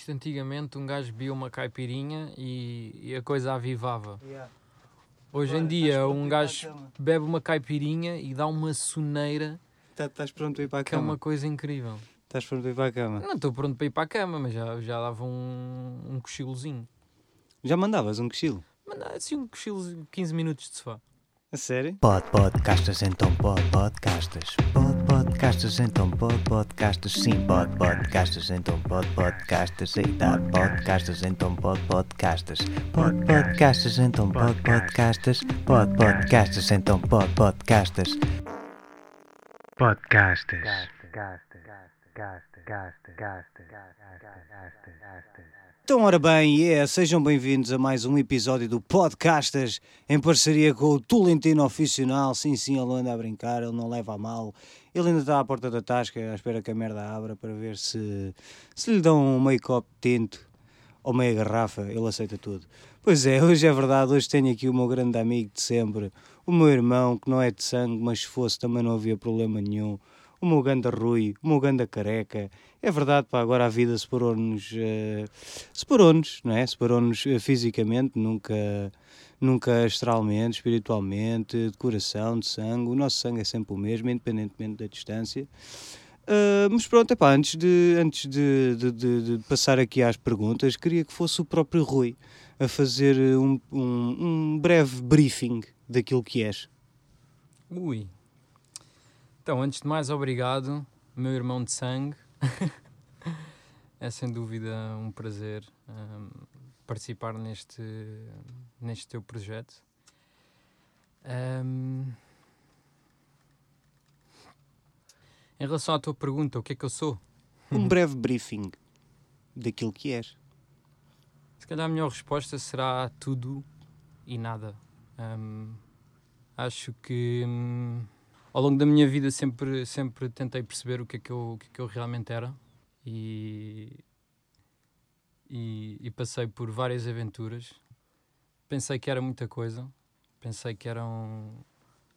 Isto antigamente um gajo bebia uma caipirinha e, e a coisa avivava. Hoje em Agora, dia estás pronto um gajo cama? bebe uma caipirinha e dá uma soneira Tá- Estás pronto para ir para a que é cama? uma coisa incrível. Estás pronto para ir para a cama? Não estou pronto para ir para a cama, mas já, já dava um, um cochilozinho. Já mandavas um cochilo? Não, assim um cochilo, 15 minutos de sofá. A sério? Pod podcastas então pod podcastas Pod podcastas então pod podcastas Sim pod podcastas então pod podcastas Eita podcastas então pod podcastas Pod podcastas então pod podcastas Pod podcastas então pod podcastas Podcastas Então, ora bem, yeah, sejam bem-vindos a mais um episódio do Podcastas em parceria com o Tolentino Oficional. Sim, sim, ele anda a brincar, ele não leva a mal. Ele ainda está à porta da tasca, à espera que a merda abra para ver se, se lhe dão um meio copo de tinto ou meia garrafa, ele aceita tudo. Pois é, hoje é verdade, hoje tenho aqui o meu grande amigo de sempre, o meu irmão, que não é de sangue, mas se fosse também não havia problema nenhum. O meu ganda Rui, o meu ganda careca. É verdade, pá, agora a vida separou-nos, eh, separou-nos, não é? Separou-nos eh, fisicamente, nunca, nunca astralmente, espiritualmente, de coração, de sangue. O nosso sangue é sempre o mesmo, independentemente da distância. Uh, mas pronto, epá, antes, de, antes de, de- de- de passar aqui às perguntas, queria que fosse o próprio Rui a fazer um, um- um breve briefing daquilo que és. Ui. Então, antes de mais, obrigado, meu irmão de sangue. é sem dúvida um prazer hum, participar neste, neste teu projeto. Hum, em relação à tua pergunta, o que é que eu sou? Um breve briefing daquilo que és. Se calhar a melhor resposta será tudo e nada. Hum, acho que hum, ao longo da minha vida sempre, sempre tentei perceber o que é que eu, o que é que eu realmente era e, e, e passei por várias aventuras. Pensei que era muita coisa. Pensei que era um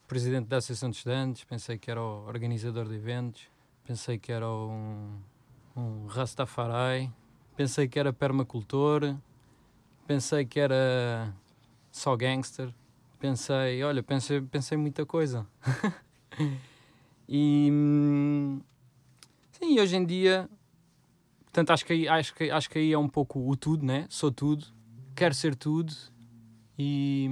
presidente da Associação de Estudantes, pensei que era o organizador de eventos, pensei que era um, um Rastafari, pensei que era permacultor, pensei que era só gangster, pensei, olha, pensei, pensei muita coisa. e hum, sim, hoje em dia, portanto, acho que, aí, acho, que, acho que aí é um pouco o tudo, né? Sou tudo, quero ser tudo e.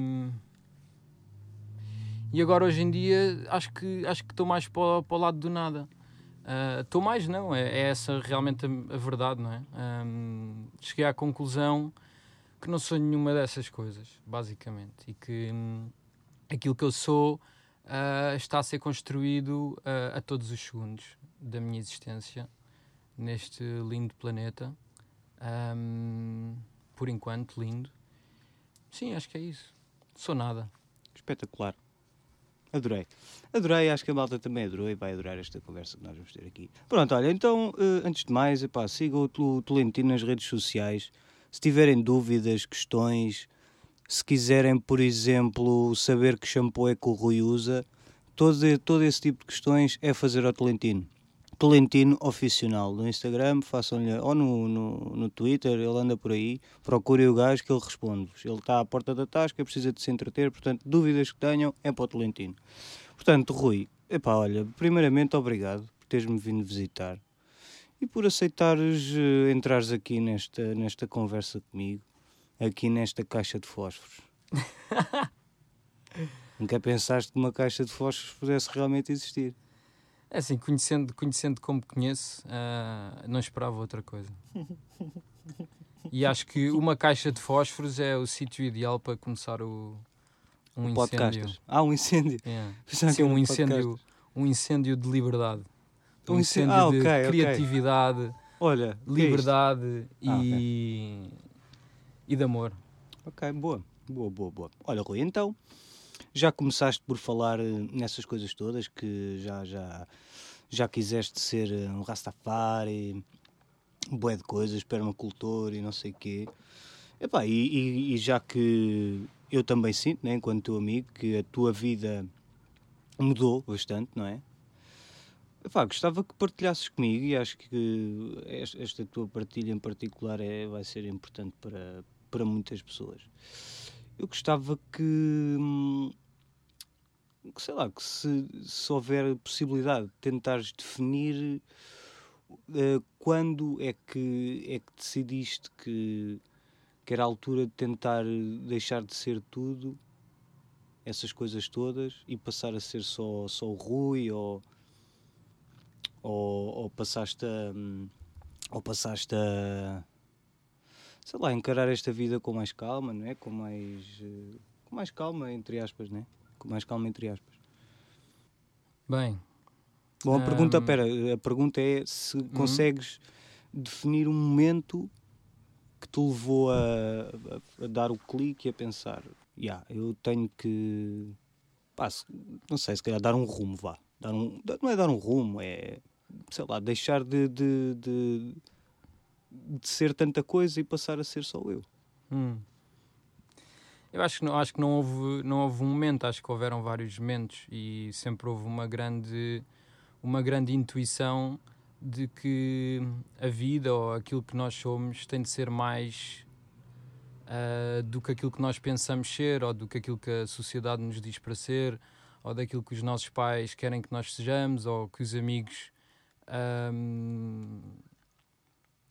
E agora hoje em dia acho que acho que estou mais para, para o lado do nada. Estou mais não, é, é essa realmente a, a verdade, não é? Hum, cheguei à conclusão que não sou nenhuma dessas coisas, basicamente, e que hum, aquilo que eu sou ah, está a ser construído ah, a todos os segundos da minha existência neste lindo planeta. Hum, por enquanto, lindo. Sim, acho que é isso. Sou nada. Espetacular. Adorei. Adorei, acho que a malta também adorou e vai adorar esta conversa que nós vamos ter aqui. Pronto, olha, então, eh, antes de mais, epá, sigam o Tol- Tolentino nas redes sociais. Se tiverem dúvidas, questões, se quiserem, por exemplo, saber que shampoo é que o Rui usa, todo, todo esse tipo de questões é fazer ao Tolentino. Tolentino Oficional no Instagram, façam-lhe, ou no, no, no Twitter, ele anda por aí, procurem o gajo que ele responde-vos. Ele está à porta da tasca, precisa de se entreter, portanto, dúvidas que tenham é para o Tolentino. Portanto, Rui, epá, olha, primeiramente obrigado por teres-me vindo visitar e por aceitares eh, entrares aqui nesta, nesta conversa comigo, aqui nesta caixa de fósforos. Nunca pensaste que uma caixa de fósforos pudesse realmente existir. É assim, conhecendo, conhecendo como conheço, ah, não esperava outra coisa. E acho que uma caixa de fósforos é o sítio ideal para começar o, um incêndio. Podcastas. Ah, um incêndio. É. Sim, era um podcast. incêndio, um incêndio de liberdade. Um, Um incê- incêndio ah, de ok, ok. criatividade, Olha, o que é isto? liberdade Ah, e, e de amor. Ok, boa, boa, boa, boa. Olha, Rui, então já começaste por falar eh, nessas coisas todas que já, já, já quiseste ser eh, um Rastafari, um bué de coisas, permacultor e não sei quê. Epá, e, e, e já que eu também sinto, né, enquanto teu amigo, que a tua vida mudou bastante, não é? Epá, gostava que partilhasses comigo e acho que es- esta tua partilha em particular é, vai ser importante para, para muitas pessoas. Eu gostava que, hum, que sei lá, que se, se houver possibilidade de tentares definir eh, quando é que, é que decidiste que, que era a altura de tentar deixar de ser tudo, essas coisas todas, e passar a ser só, só o Rui ou ou, ou passaste a, ou passaste a sei lá, encarar esta vida com mais calma, não é? Com mais eh, com mais calma, entre aspas, não é? Mais calma, entre aspas. Bem, Bom, a pergunta, Hum. pera, a pergunta é se consegues definir um momento que te levou a, a- a dar o clique e a pensar, yeah, eu tenho que pá, se- não sei, se calhar dar um rumo, vá. Dar um, não é dar um rumo, é sei lá, deixar de, de, de, de ser tanta coisa e passar a ser só eu. Hum. Eu acho que, não, acho que não, houve, não houve um momento, acho que houveram vários momentos e sempre houve uma grande, uma grande intuição de que a vida ou aquilo que nós somos tem de ser mais ah, do que aquilo que nós pensamos ser ou do que aquilo que a sociedade nos diz para ser ou daquilo que os nossos pais querem que nós sejamos ou que os amigos ahm,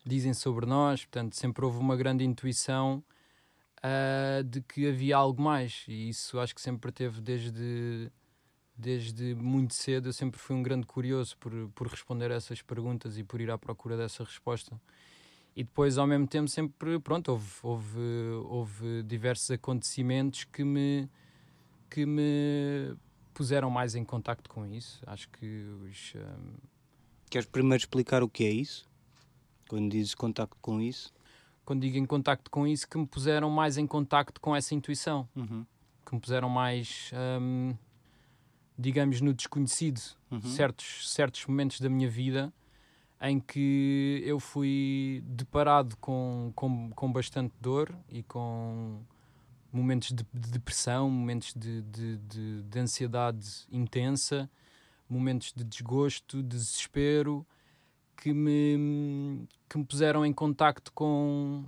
dizem sobre nós. Portanto, sempre houve uma grande intuição ah, de que havia algo mais e isso acho que sempre teve desde desde muito cedo eu sempre fui um grande curioso por, por responder a essas perguntas e por ir à procura dessa resposta e depois ao mesmo tempo sempre pronto houve, houve, houve diversos acontecimentos que me que me puseram mais em contacto com isso acho que os ah, Queres primeiro explicar o que é isso? Quando dizes contacto com isso? Quando digo em contacto com isso que me puseram mais em contacto com essa intuição Uhum. que me puseram mais, hum, digamos, no desconhecido. Uhum. Certos, certos momentos da minha vida em que eu fui deparado com, com, com bastante dor e com momentos de, de depressão, momentos de, de, de, de ansiedade intensa, momentos de desgosto, de desespero, que me, que me puseram em contacto com,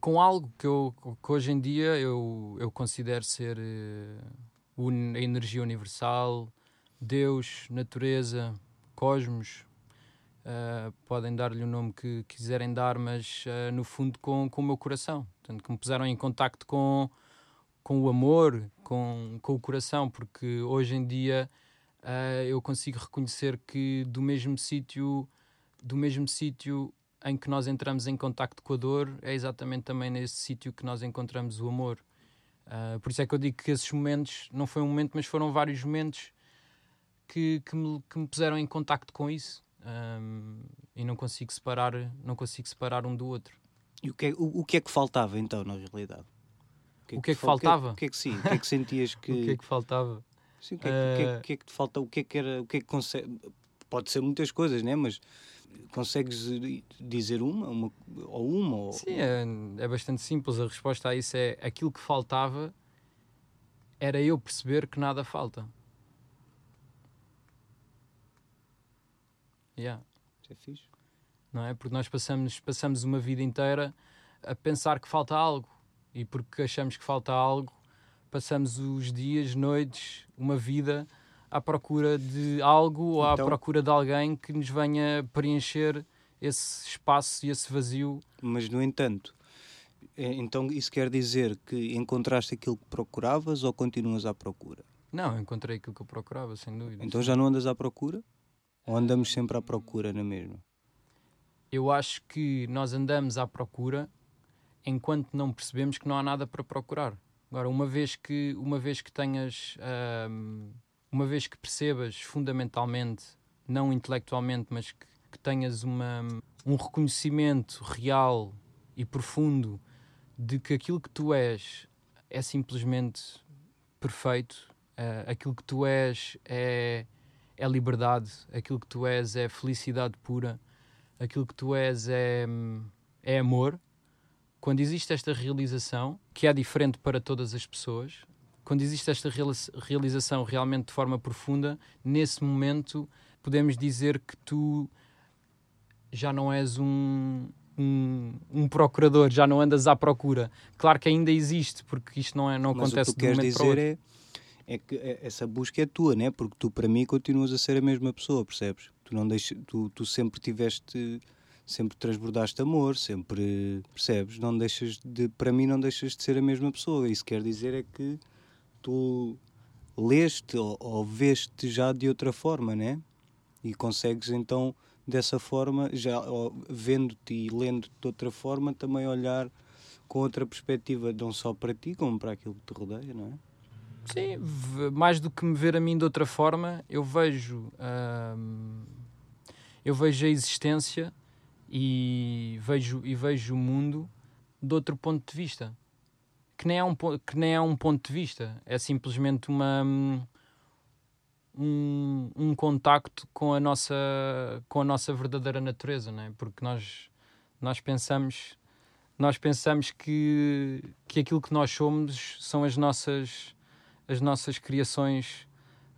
com algo que, eu, que hoje em dia eu, eu considero ser eh, a energia universal, Deus, natureza, cosmos. eh, podem dar-lhe o nome que quiserem dar, mas eh, no fundo com, com o meu coração. Portanto, que me puseram em contacto com, com o amor, com, com o coração, porque hoje em dia eh, eu consigo reconhecer que do mesmo sítio do mesmo sítio em que nós entramos em contacto com a dor é exatamente também nesse sítio que nós encontramos o amor. Ah, por isso é que eu digo que esses momentos não foi um momento, mas foram vários momentos que, que, me, que me puseram em contacto com isso. Ahm, e não consigo separar, não consigo separar um do outro. E o que, é, o, o que é que faltava então, na realidade? O que é que fal- faltava? O que é que sim? O que é que sentias que. O que é que faltava? Sim, o que é, que- que é- Eh, que é que te falta? O que é que era? O que é que consegue? Pode ser muitas coisas, né? Mas consegues dizer uma, uma ou uma ou Sim, é, é bastante simples. A resposta a isso é aquilo que faltava era eu perceber que nada falta. Yeah. Isso é fixe. não é? Porque nós passamos, passamos uma vida inteira a pensar que falta algo e porque achamos que falta algo, passamos os dias, noites, uma vida à procura de algo ou à Então- procura de alguém que nos venha preencher esse espaço e esse vazio. Mas no entanto, eh, então isso quer dizer que encontraste aquilo que procuravas ou continuas à procura? Não, encontrei aquilo que eu procurava, sem dúvida. Então já não andas à procura? Ou andamos sempre à procura na mesma? Eu acho que nós andamos à procura enquanto não percebemos que não há nada para procurar. Agora, uma vez que, uma vez que tenhas, ahm, uma vez que percebas fundamentalmente, não intelectualmente, mas que, que tenhas uma, um reconhecimento real e profundo de que aquilo que tu és é simplesmente perfeito, ah, aquilo que tu és é, é liberdade, aquilo que tu és é felicidade pura, aquilo que tu és é, é amor. Quando existe esta realização, que é diferente para todas as pessoas, quando existe esta realização realmente de forma profunda, nesse momento podemos dizer que tu já não és um, um, um procurador, já não andas à procura. Claro que ainda existe, porque isto não, é, não Mas acontece o que tu de um momento dizer é, é que é- essa busca é tua, né? Porque tu, para mim, continuas a ser a mesma pessoa, percebes? Tu, não deixa, tu, tu sempre tiveste, sempre transbordaste amor, sempre, percebes? Não deixas de, para mim, não deixas de ser a mesma pessoa. Isso quer dizer é que tu leste ou, ou veste já de outra forma, né? E consegues então, dessa forma, já vendo-te e lendo-te de outra forma, também olhar com outra perspectiva, não só para ti, como para aquilo que te rodeia, não é? Sim, mais do que me ver a mim de outra forma, eu vejo hum, eu vejo a existência e vejo, e vejo o mundo de outro ponto de vista. Que nem, é um, que nem é um ponto de vista, é simplesmente uma, um, um contacto com a nossa, com a nossa verdadeira natureza, não é? Porque nós, nós pensamos nós pensamos que, que aquilo que nós somos são as nossas as nossas criações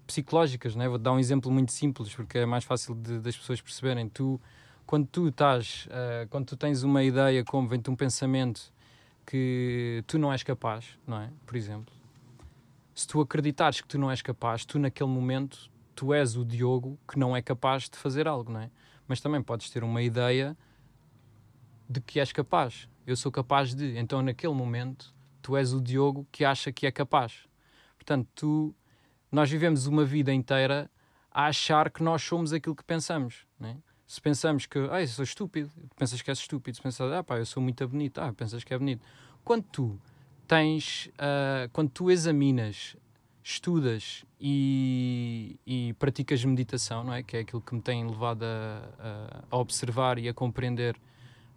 psicológicas, né? Vou dar um exemplo muito simples porque é mais fácil de- das pessoas perceberem. Tu, quando tu estás, ah, quando tu tens uma ideia, como vem-te um pensamento que tu não és capaz, não é? Por exemplo, se tu acreditares que tu não és capaz, tu naquele momento tu és o Diogo que não é capaz de fazer algo, não é? Mas também podes ter uma ideia de que és capaz. Eu sou capaz de. Então, naquele momento, tu és o Diogo que acha que é capaz. Portanto, tu, nós vivemos uma vida inteira a achar que nós somos aquilo que pensamos. Né? Se pensamos que, ah, eu sou estúpido, pensas que és estúpido. Se pensas, ah, pá, eu sou muito bonito, ah, pensas que é bonito. Quando tu tens, ah, quando tu examinas, estudas e, e praticas meditação, não é? Que é aquilo que me tem levado a, a- observar e a compreender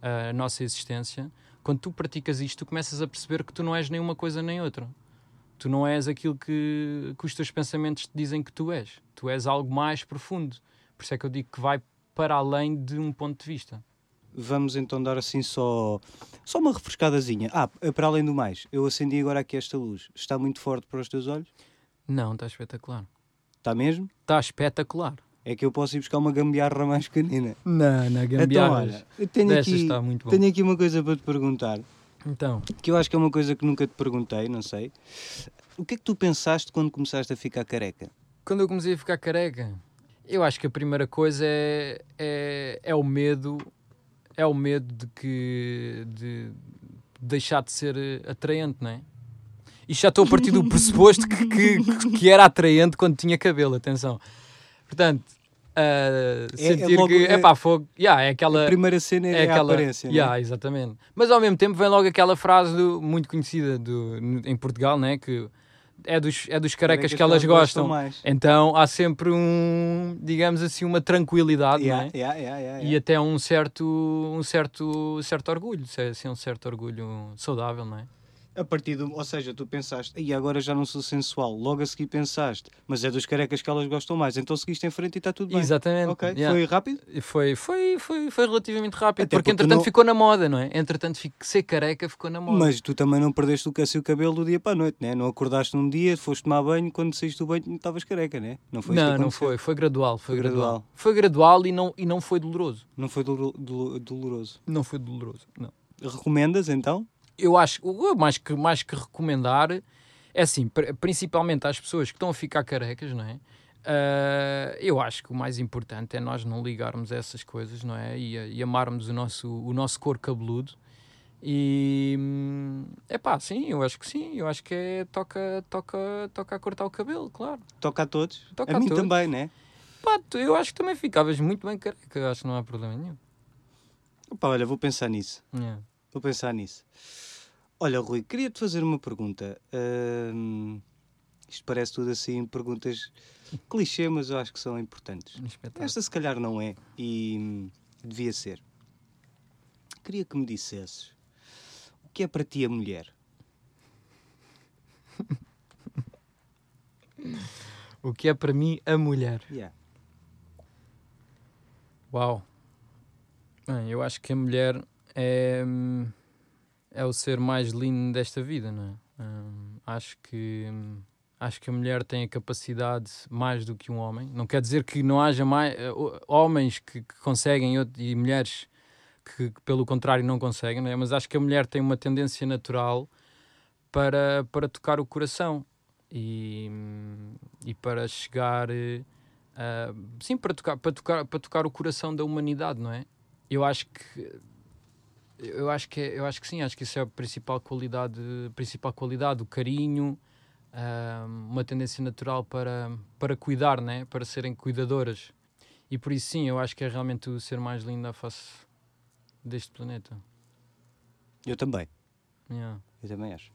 a nossa existência, quando tu praticas isto, tu começas a perceber que tu não és nem uma coisa nem outra. Tu não és aquilo que, que os teus pensamentos te dizem que tu és. Tu és algo mais profundo. Por isso é que eu digo que vai para além de um ponto de vista. Vamos então dar assim só, só uma refrescadazinha. Ah, para além do mais, eu acendi agora aqui esta luz. Está muito forte para os teus olhos? Não, está espetacular. Está mesmo? Está espetacular. É que eu posso ir buscar uma gambiarra mais pequenina. Não, na Então, olha, eu tenho Destas aqui, está muito bom. tenho aqui uma coisa para te perguntar, Então, que eu acho que é uma coisa que nunca te perguntei, não sei. O que é que tu pensaste quando começaste a ficar careca? quando eu comecei a ficar careca, eu acho que a primeira coisa é, é, é o medo, é o medo de que de deixar de ser atraente, não é? Isto já estou a partir do pressuposto que, que, que era atraente quando tinha cabelo, atenção. Portanto, ah, É- é sentir logo- que, é- é pá, fogo, yeah, é aquela... A primeira cena é, É aquela, a aparência, yeah, não é? exatamente. Mas ao mesmo tempo vem logo aquela frase do- muito conhecida do, em Portugal, né? que é dos, é dos carecas que elas gostam. mais. Então há sempre um, digamos assim, uma tranquilidade Yeah, não é? yeah, yeah, e até um certo, um certo, certo orgulho, é assim, um certo orgulho saudável, não é? A partir do, ou seja, tu pensaste, e agora já não sou sensual. Logo a seguir pensaste, mas é dos carecas que elas gostam mais. Então seguiste em frente e está tudo bem. Exatamente. Ok, yeah. foi rápido? Foi, foi, foi, foi relativamente rápido, Até porque porque entretanto não- ficou na moda, não é? Entretanto, ser careca ficou na moda. Mas tu também não perdeste o cacio cabelo do dia para a noite, né? Não acordaste num dia, foste tomar banho, quando saíste do banho estavas careca, né? Não foi não, não foi, foi gradual, foi, Foi gradual. gradual. Foi gradual e não, e não foi doloroso. Não foi dolo- dolo- doloroso. Não foi doloroso, não. Recomendas então? Eu acho mais que mais que recomendar é assim, pr- principalmente às pessoas que estão a ficar carecas, não é? Ah, eu acho que o mais importante é nós não ligarmos a essas coisas, não é? E, e amarmos o nosso, o nosso cor cabeludo. E é pá, sim, eu acho que sim, eu acho que é toca, toca, toca a cortar o cabelo, claro. Toca a todos? Toca a a mim todos. também, né? Pá, tu- eu acho que também ficavas muito bem careca, acho que não há problema nenhum. Opa, olha, vou pensar nisso. Yeah. Vou pensar nisso. Olha, Rui, queria-te fazer uma pergunta. Isto parece tudo assim, perguntas clichê, mas eu acho que são importantes. Espetáculo. Esta se calhar não é e hum, devia ser. Queria que me dissesses o que é para ti a mulher? O que é para mim a mulher? Yeah. Uau! Bem, eu acho que a mulher é, hum, é o ser mais lindo desta vida, não é? Hum, acho que hum, acho que a mulher tem a capacidade mais do que um homem. Não quer dizer que não haja mais homens que, que conseguem e mulheres que, que, pelo contrário não conseguem, não é? mas acho que a mulher tem uma tendência natural para, para tocar o coração e, e para chegar a- sim para tocar, para tocar para tocar o coração da humanidade, não é? Eu acho que eu acho que é- eu acho que sim, acho que isso é a principal qualidade, principal qualidade, o carinho, uma tendência natural para para cuidar, né? Para serem cuidadoras. E por isso sim, eu acho que é realmente o ser mais lindo à face deste planeta. Eu também. Yeah. Eu também acho.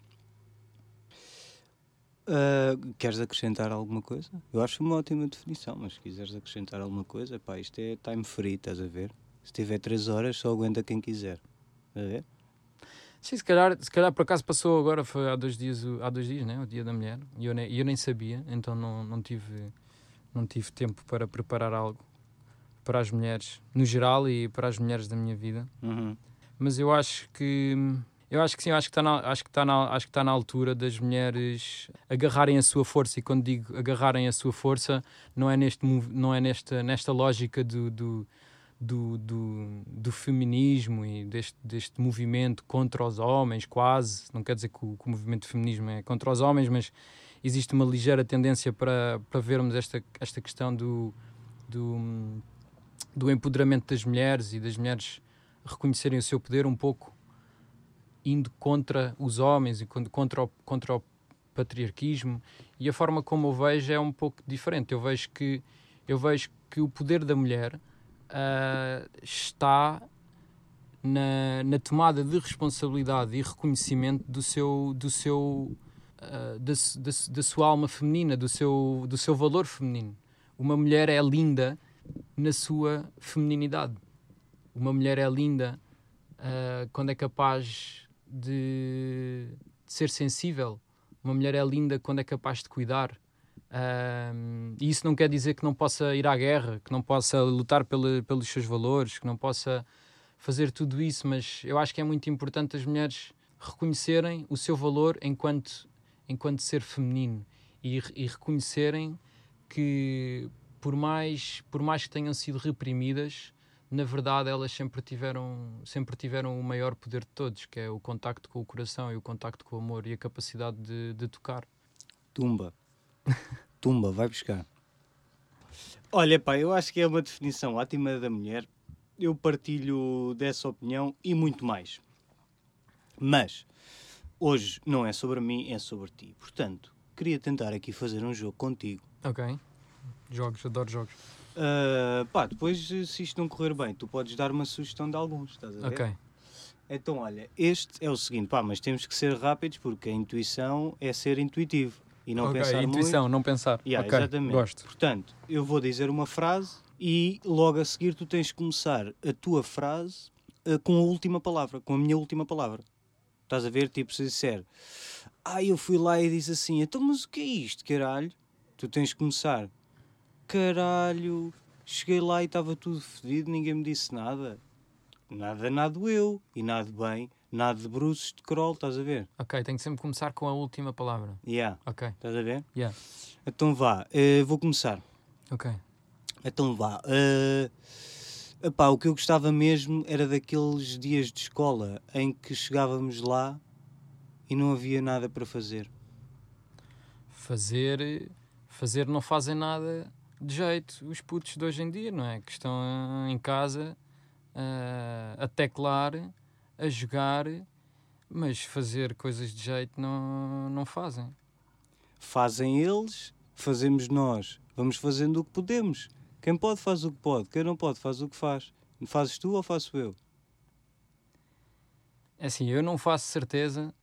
Ah, queres acrescentar alguma coisa? Eu acho uma ótima definição, mas se quiseres acrescentar alguma coisa, pá, isto é time free, estás a ver? Se tiver 3 horas, só aguenta quem quiser. A ver? Sim, se calhar, se calhar por acaso passou agora, foi há dois dias, há dois dias, né? O dia da mulher, e eu nem, eu nem sabia, então não, não, tive, não tive tempo para preparar algo para as mulheres, no geral, e para as mulheres da minha vida. Uhum. mas eu acho que eu acho que sim, acho que está na, acho que está na, acho que está na altura das mulheres agarrarem a sua força e quando digo agarrarem a sua força não é neste não é nesta nesta lógica do do, do, do, do feminismo e deste, deste movimento contra os homens, quase. Não quer dizer que o, que o movimento feminismo é contra os homens, mas existe uma ligeira tendência para, para vermos esta, esta questão do, do, do empoderamento das mulheres e das mulheres reconhecerem o seu poder um pouco indo contra os homens e con- contra o, contra o patriarquismo e a forma como eu vejo é um pouco diferente eu vejo que eu vejo que o poder da mulher ah, está na, na tomada de responsabilidade e reconhecimento do seu do seu ah, da, da da sua alma feminina do seu do seu valor feminino uma mulher é linda na sua femininidade uma mulher é linda ah, quando é capaz de, de ser sensível. Uma mulher é linda quando é capaz de cuidar. E isso não quer dizer que não possa ir à guerra, que não possa lutar pelos seus valores, que não possa fazer tudo isso, mas eu acho que é muito importante as mulheres reconhecerem o seu valor enquanto, enquanto ser feminino e, e reconhecerem que por mais, por mais que tenham sido reprimidas, na verdade elas sempre tiveram, sempre tiveram o maior poder de todos, que é o contacto com o coração e o contacto com o amor e a capacidade de, de tocar. Tumba. Tumba, vai buscar. Olha, pá, eu acho que é uma definição ótima da mulher. Eu partilho dessa opinião e muito mais. Mas, hoje não é sobre mim, é sobre ti. Portanto, queria tentar aqui fazer um jogo contigo. Ok. Jogos, adoro jogos. Ah, pá, depois, se isto não correr bem, tu podes dar uma sugestão de alguns, estás a ver? Ok. Então, olha, este é o seguinte, pá, mas temos que ser rápidos porque a intuição é ser intuitivo e não Ok, pensar intuição, não pensar. muito. Yeah, ok, exatamente. gosto. Portanto, eu vou dizer uma frase e logo a seguir tu tens que começar a tua frase ah, com a última palavra, com a minha última palavra. Estás a ver? Tipo, se disser, ah, eu fui lá e disse assim, então, mas o que é isto, caralho? Tu tens que começar, caralho, cheguei lá e estava tudo fedido, ninguém me disse nada. Nada, nada eu. E nada bem, nada de bruços de crol, estás a ver? Ok, tenho que sempre começar com a última palavra. Yeah, Ok, estás a ver? yeah. Então vá, eh, vou começar. Ok. Então vá. eh, epá, o que eu gostava mesmo era daqueles dias de escola em que chegávamos lá e não havia nada para fazer. Fazer, fazer não fazem nada de jeito os putos de hoje em dia, não é? Que estão em casa ah, a teclar, a jogar, mas fazer coisas de jeito não, não fazem. Fazem eles, fazemos nós. Vamos fazendo o que podemos. Quem pode faz o que pode, quem não pode faz o que faz. Fazes tu ou faço eu? É assim, eu não faço certeza.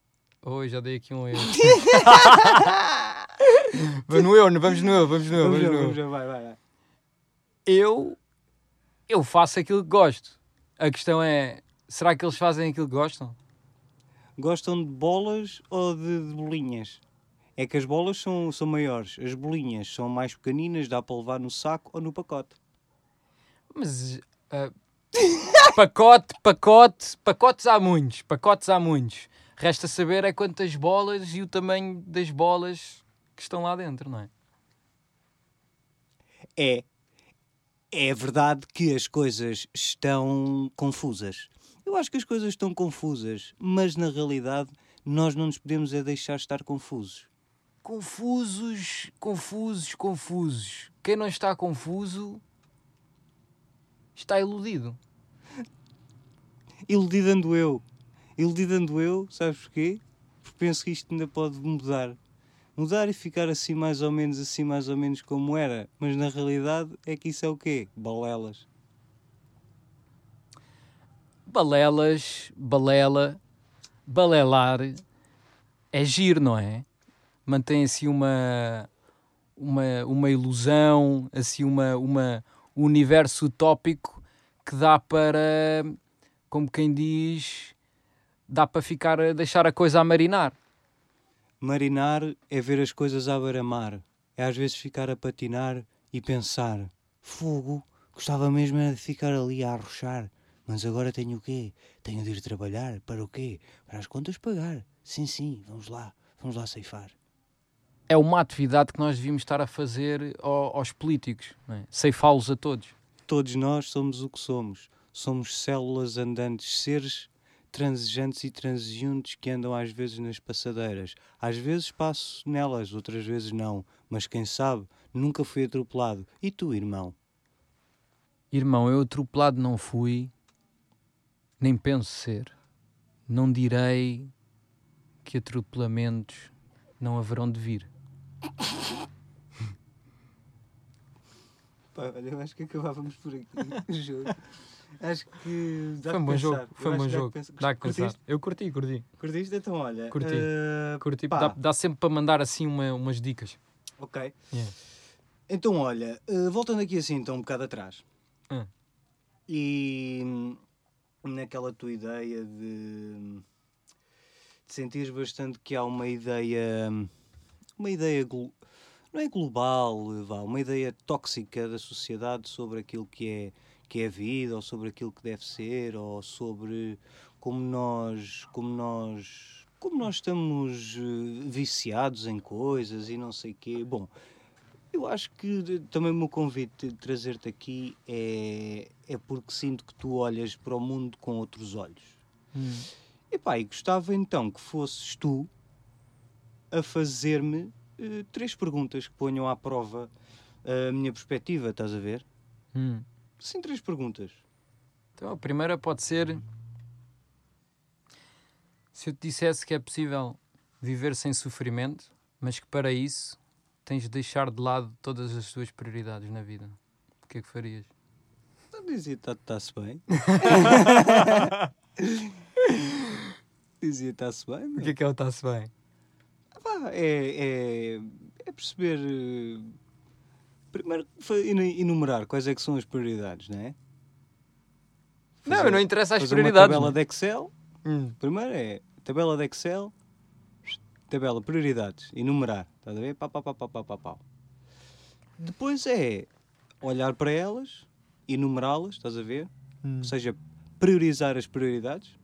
Oi, já dei aqui um erro. vamos no eu, vamos no eu, vamos no eu, Vamos vamos já, no eu. vamos vai, vai, vai. eu eu faço aquilo que gosto. A questão é, será que eles fazem aquilo que gostam? Gostam de bolas ou de, de bolinhas? É que as bolas são, são maiores, as bolinhas são mais pequeninas, dá para levar no saco ou no pacote. Mas ah, pacote, pacote, pacotes há muitos, pacotes há muitos. Resta saber é quantas bolas e o tamanho das bolas que estão lá dentro, não é? É. É verdade que as coisas estão confusas. Eu acho que as coisas estão confusas, mas na realidade nós não nos podemos é deixar estar confusos. Confusos, confusos, confusos. Quem não está confuso está iludido. Iludidando eu. Iludidando eu, sabes porquê? Porque penso que isto ainda pode mudar. Mudar e ficar assim mais ou menos, assim mais ou menos como era. Mas na realidade é que isso é o quê? Balelas. Balelas, balela, balelar é giro, não é? Mantém assim uma, uma, uma ilusão, assim uma, uma, um universo utópico que dá para, como quem diz, dá para ficar deixar a coisa a marinar. Marinar é ver as coisas à beira-mar. É às vezes ficar a patinar e pensar: fogo, gostava mesmo de ficar ali a arrochar. Mas agora tenho o quê? Tenho de ir trabalhar. Para o quê? Para as contas pagar. Sim, sim, vamos lá. Vamos lá ceifar. É uma atividade que nós devíamos estar a fazer ao- aos políticos, é? ceifá-los a todos. Todos nós somos o que somos. Somos células andantes, seres transigentes e transeuntes que andam às vezes nas passadeiras. Às vezes passo nelas, outras vezes não. Mas quem sabe, nunca fui atropelado. E tu, irmão? Irmão, eu atropelado não fui, nem penso ser. Não direi que atropelamentos não haverão de vir. Pá, olha, eu acho que acabávamos por aqui o jogo. Acho que dá Foi um bom pensar. jogo, foi um bom jogo. Dá que pensar. Eu curti, curti. Curtiste? Então, olha. Curti. eh, curti. Dá, dá sempre para mandar assim uma- umas dicas. Ok. Yeah. Então, olha, eh, voltando aqui assim, então, um bocado atrás. Hum. E naquela tua ideia de, de sentires bastante que há uma ideia. Uma ideia. Não é global, vá, uma ideia tóxica da sociedade sobre aquilo que é, que é a vida, ou sobre aquilo que deve ser, ou sobre como nós. Como nós como nós estamos eh, viciados em coisas e não sei quê. Bom, eu acho que também o meu convite de trazer-te aqui é, é porque sinto que tu olhas para o mundo com outros olhos. Epá, e gostava então que fosses tu a fazer-me eh, três perguntas que ponham à prova a minha perspectiva, estás a ver? Hum. Sim, três perguntas. Então a primeira pode ser se eu te dissesse que é possível viver sem sofrimento, mas que para isso tens de deixar de lado todas as tuas prioridades na vida. O que é que farias? Não dizia está-se bem. dizia está-se bem, O meu. que é que é o está-se bem? É, é, é perceber. eh, Primeiro, enumerar quais é que são as prioridades, não é? Não, Fazer- não interessa as prioridades. Uma tabela de Excel. Hum. Primeiro é tabela de Excel, tabela prioridades, enumerar. Estás a ver? Pá, pá, pá, pá, pá, pá, pá. Depois é olhar para elas, enumerá-las, estás a ver? Hum. Ou seja, priorizar as prioridades,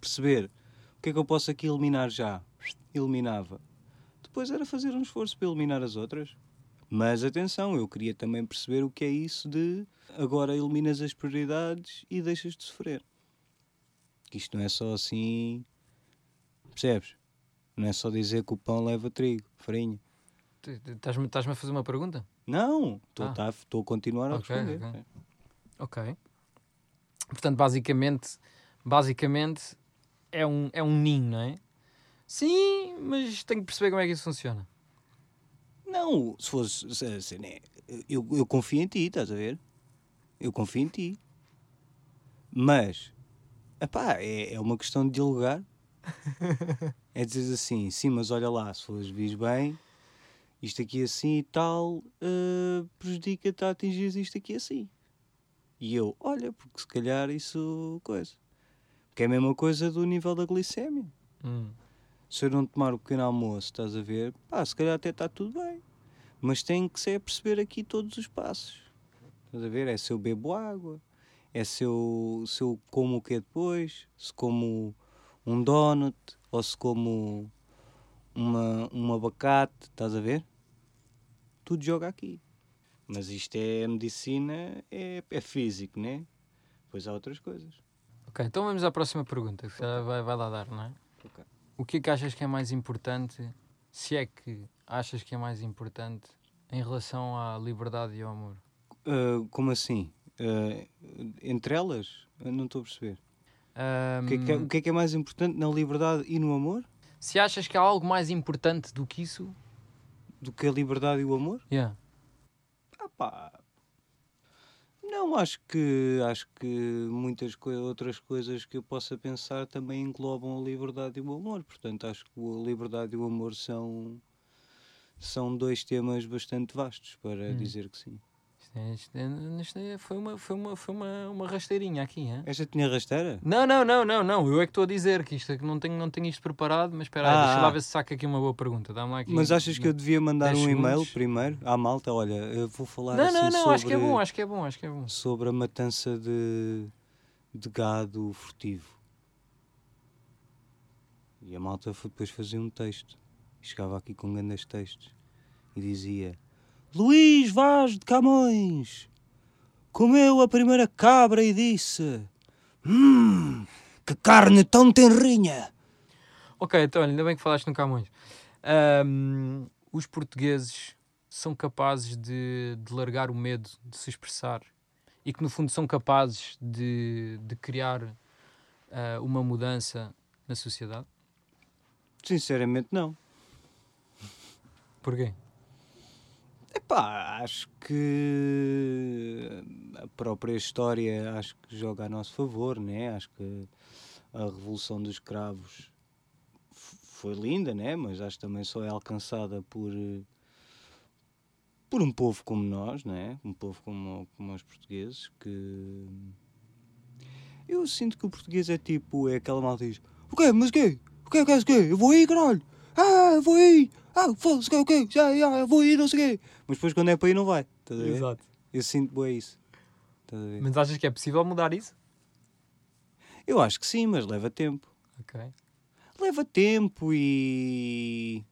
perceber o que é que eu posso aqui eliminar já. Eliminava. Depois era fazer um esforço para eliminar as outras. Mas atenção, eu queria também perceber o que é isso de agora eliminas as prioridades e deixas de sofrer. Que isto não é só assim. Percebes? Não é só dizer que o pão leva trigo, farinha. Estás-me a fazer uma pergunta? Não, estou Ah. tá- a continuar a responder. ok. Ok. Portanto, basicamente, basicamente é um, é um ninho, não é? Sim, mas tenho que perceber como é que isso funciona. Não, se fosse. se- se- né, eu, eu confio em ti, estás a ver? Eu confio em ti. Mas, epá, é, é uma questão de dialogar. é dizer assim, sim, mas olha lá, se fores vis bem, isto aqui assim e tal, eh, prejudica-te a atingir isto aqui assim. E eu, olha, porque se calhar isso. coisa. Porque é a mesma coisa do nível da glicémia Hum. se eu não tomar o pequeno almoço, estás a ver, pá, se calhar até está tudo bem. Mas tem que ser perceber aqui todos os passos. Estás a ver? É se eu bebo água, é se eu, se eu como o que é depois, se como um donut, ou se como uma, um abacate, estás a ver? Tudo joga aqui. Mas isto é medicina, é, é físico, né? Depois há outras coisas. Ok, então vamos à próxima pergunta, que já vai, vai lá dar, não é? Ok. O que é que achas que é mais importante, se é que achas que é mais importante, em relação à liberdade e ao amor? Ah, como assim? Ah, entre elas? Eu não estou a perceber. O que, é que é, o que é que é mais importante na liberdade e no amor? Se achas que há algo mais importante do que isso, Do que a liberdade e o amor? yeah. Ah pá. Não, acho que acho que muitas coi- outras coisas que eu possa pensar também englobam a liberdade e o amor. Portanto, acho que a liberdade e o amor são são dois temas bastante vastos para Hum. dizer que sim. Isto, isto, isto foi, uma, foi, uma, foi uma, uma rasteirinha aqui, hein? Esta tinha rasteira? Não, não, não, não, não. Eu é que estou a dizer que isto é que não tenho, não tenho isto preparado, mas espera aí, Ah, deixa lá ah. ver se saca aqui uma boa pergunta. Dá-me lá aqui. Mas achas que eu devia mandar 10 um e-mail primeiro à malta? Olha, eu vou falar Não, assim não, não, sobre, acho que é bom, acho que é bom, acho que é bom. sobre a matança de, de gado furtivo. E a malta foi depois fazer um texto. E chegava aqui com grandes textos. E dizia: Luís Vaz de Camões comeu a primeira cabra e disse: Hum, que carne tão tenrinha! Ok, então ainda bem que falaste no Camões. Ahm, os portugueses são capazes de, de largar o medo de se expressar e que no fundo são capazes de, de criar ah, uma mudança na sociedade? Sinceramente, não. Porquê? Epá, acho que a própria história acho que joga a nosso favor, né? Acho que a revolução dos escravos foi linda, né? Mas acho que também só é alcançada por por um povo como nós, né? Um povo como, como os portugueses que eu sinto que o português é tipo é aquela malta o quê? Mas o quê? O quê? O quê? O quê? Eu vou aí, caralho! Ah, eu vou aí! Ah, foda-se, o quê? Já, já, eu vou aí, não sei o quê! Mas depois quando é para ir não vai, estás a ver? Exato. Eu sinto bem isso. Estás a ver? Mas achas que é possível mudar isso? Eu acho que sim, mas leva tempo. Ok. Leva tempo e.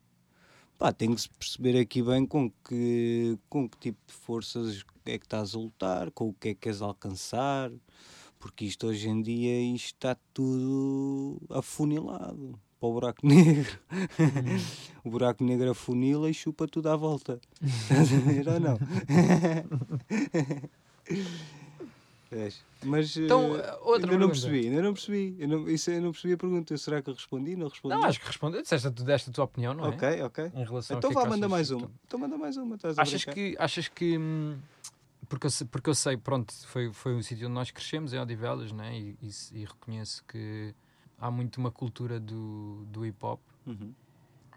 Pá, tem que se perceber aqui bem com que, com que tipo de forças é que estás a lutar, com o que é que queres alcançar, porque isto hoje em dia isto está tudo afunilado para o buraco negro. o buraco negro afunila e chupa tudo à volta. Estás a ver ou não? Mas Então, eh, outra ainda não percebi, ainda não percebi. Eu não, isso eu não percebi a pergunta. Será que eu respondi? Não respondi? Não, acho que respondeu. Disseste, deste a tua opinião, não é? Ok, ok. Em relação Então é vá, manda achas mais uma. Então manda mais uma. Estás a Achas brincar? que, achas que hum, porque, eu, sei- porque eu sei, pronto, foi, foi o sítio onde nós crescemos, em Odivelas, né? e, e, e reconheço que há muito uma cultura do, do hip hop. Uhum.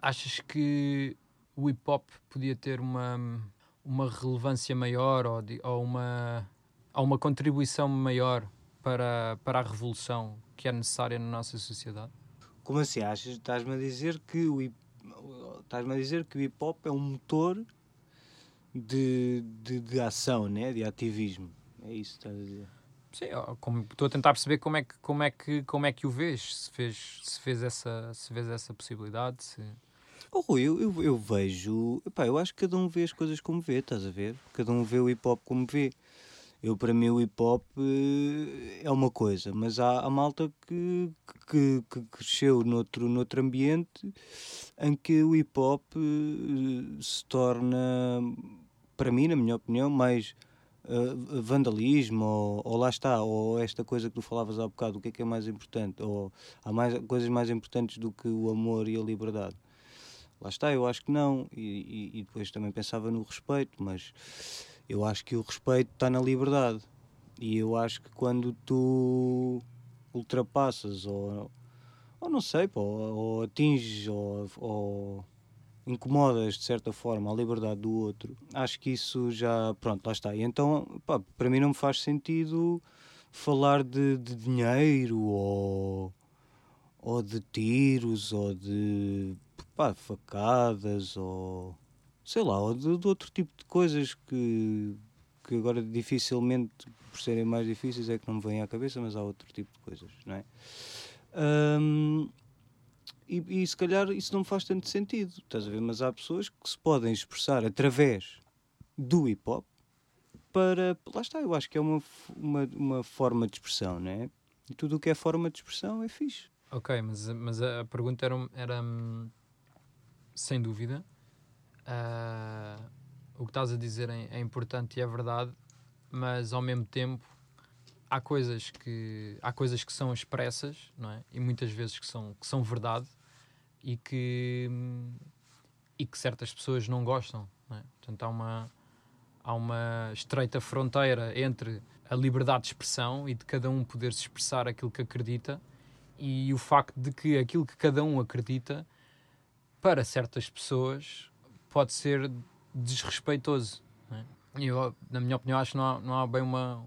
Achas que o hip hop podia ter uma, uma relevância maior ou, de- ou uma, ou uma contribuição maior para, para a revolução que é necessária na nossa sociedade? Como assim? Achas? Estás-me a dizer que o hip... Estás-me a dizer que o hip hop é um motor de, de, de ação, né? De ativismo. É isso que estás a dizer. Sim, como- estou a tentar perceber como é que, como é que, como é que o vês, se fez, se fez, essa, se fez essa possibilidade. Se... Oh, Rui, eu, eu, eu vejo. Eu acho que cada um vê as coisas como vê, estás a ver? Cada um vê o hip hop como vê. Eu, para mim, o hip hop eh, é uma coisa, mas há a malta que, que, que cresceu noutro, noutro ambiente em que o hip hop eh, se torna, para mim, na minha opinião, mais eh, vandalismo, ou, ou lá está, ou esta coisa que tu falavas há bocado, o que é que é mais importante, ou há mais, coisas mais importantes do que o amor e a liberdade. Lá está, eu acho que não. E, e- e depois também pensava no respeito, mas eu acho que o respeito está na liberdade. E eu acho que quando tu ultrapassas ou, ou não sei, ou, ou atinges ou, ou incomodas de certa forma a liberdade do outro, acho que isso já, pronto, lá está. E então, pá, para mim não me faz sentido falar de, de dinheiro ou, ou de tiros ou de pá, facadas ou sei lá, ou de, de outro tipo de coisas que, que agora dificilmente, por serem mais difíceis, é que não me vêm à cabeça, mas há outro tipo de coisas, não é? Hum, E, e se calhar isso não faz tanto sentido, estás a ver? Mas há pessoas que se podem expressar através do hip hop para. Lá está, eu acho que é uma, uma, uma forma de expressão, não é? E tudo o que é forma de expressão é fixe. Ok, mas, mas a, pergunta era, era sem dúvida. ah, o que estás a dizer é, é importante e é verdade, mas ao mesmo tempo há coisas que há coisas que são expressas, não é? E muitas vezes que são que são verdade e que e que certas pessoas não gostam, não é? Portanto há uma há uma estreita fronteira entre a liberdade de expressão e de cada um poder se expressar aquilo que acredita e o facto de que aquilo que cada um acredita para certas pessoas pode ser desrespeitoso. é? E eu, na minha opinião, acho que não há, não há bem uma,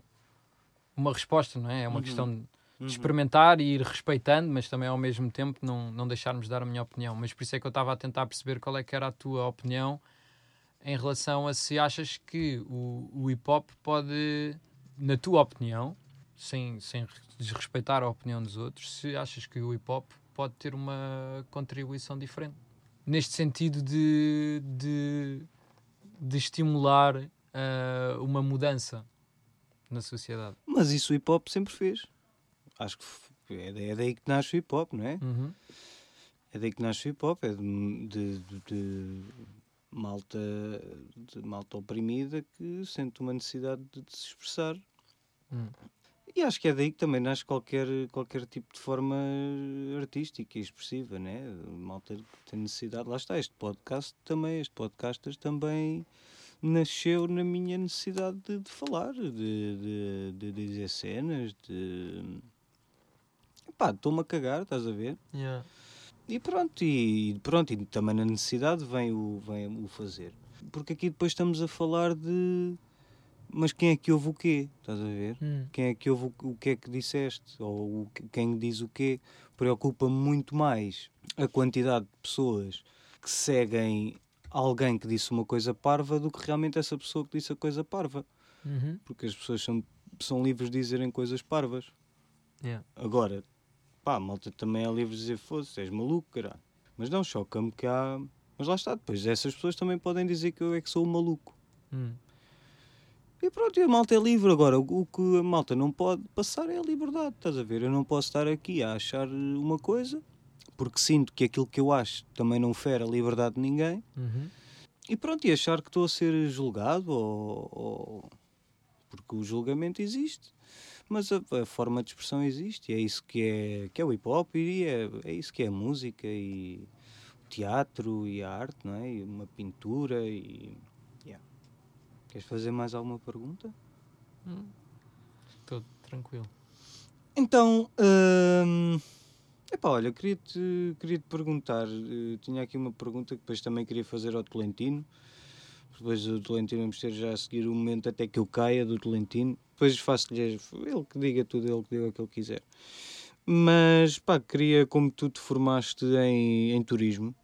uma resposta, não é? É uma Uhum. questão de experimentar e ir respeitando, mas também ao mesmo tempo não, não deixarmos de dar a minha opinião. Mas por isso é que eu estava a tentar perceber qual é que era a tua opinião em relação a se achas que o, o hip hop pode, na tua opinião, sem, sem desrespeitar a opinião dos outros, se achas que o hip hop pode ter uma contribuição diferente. Neste sentido de, de, de estimular ah, uma mudança na sociedade. Mas isso o hip hop sempre fez. Acho que é, é daí que nasce o hip hop, não é? Uhum. É daí que nasce o hip hop, é de, de- de- malta, de malta oprimida que sente uma necessidade de, de se expressar. Hum. E acho que é daí que também nasce qualquer, qualquer tipo de forma artística e expressiva, né? Malta que tem necessidade. Lá está, este podcast também, este podcasters também nasceu na minha necessidade de, de falar, de, de, de dizer cenas, de. Pá, estou-me a cagar, estás a ver? E pronto, e pronto, e também na necessidade vem o, vem o fazer. Porque aqui depois estamos a falar de. Mas quem é que ouve o quê? Estás a ver? Hum. Quem é que ouve o, o que é que disseste? Ou o, que- quem diz o quê? Preocupa-me muito mais a quantidade de pessoas que seguem alguém que disse uma coisa parva do que realmente essa pessoa que disse a coisa parva. Uhum. Porque as pessoas são, são livres de dizerem coisas parvas. Yeah. Agora, pá, a malta também é livre de dizer, fosse, és maluco, caralho. Mas não, choca-me que há. Mas lá está, depois essas pessoas também podem dizer que eu é que sou o maluco. Hum. E pronto, e a malta é livre. Agora, o, o que a malta não pode passar é a liberdade, estás a ver? Eu não posso estar aqui a achar uma coisa, porque sinto que aquilo que eu acho também não fere a liberdade de ninguém. Uhum. E pronto, e achar que estou a ser julgado, ou, ou- porque o julgamento existe. Mas a, a forma de expressão existe, e é isso que é, que é o hip hop, e é, é isso que é a música, e o teatro, e a arte, não é? E uma pintura, e. yeah. Queres fazer mais alguma pergunta? Estou tranquilo. Então, hum, epá, olha, queria-te queria -te perguntar, eh, tinha aqui uma pergunta que depois também queria fazer ao Tolentino, depois o Tolentino vamos ter já a seguir o momento até que eu caia do Tolentino, depois faço-lhe, ele que diga tudo, ele que diga o que ele quiser. Mas, pá, queria, como tu te formaste em, em turismo,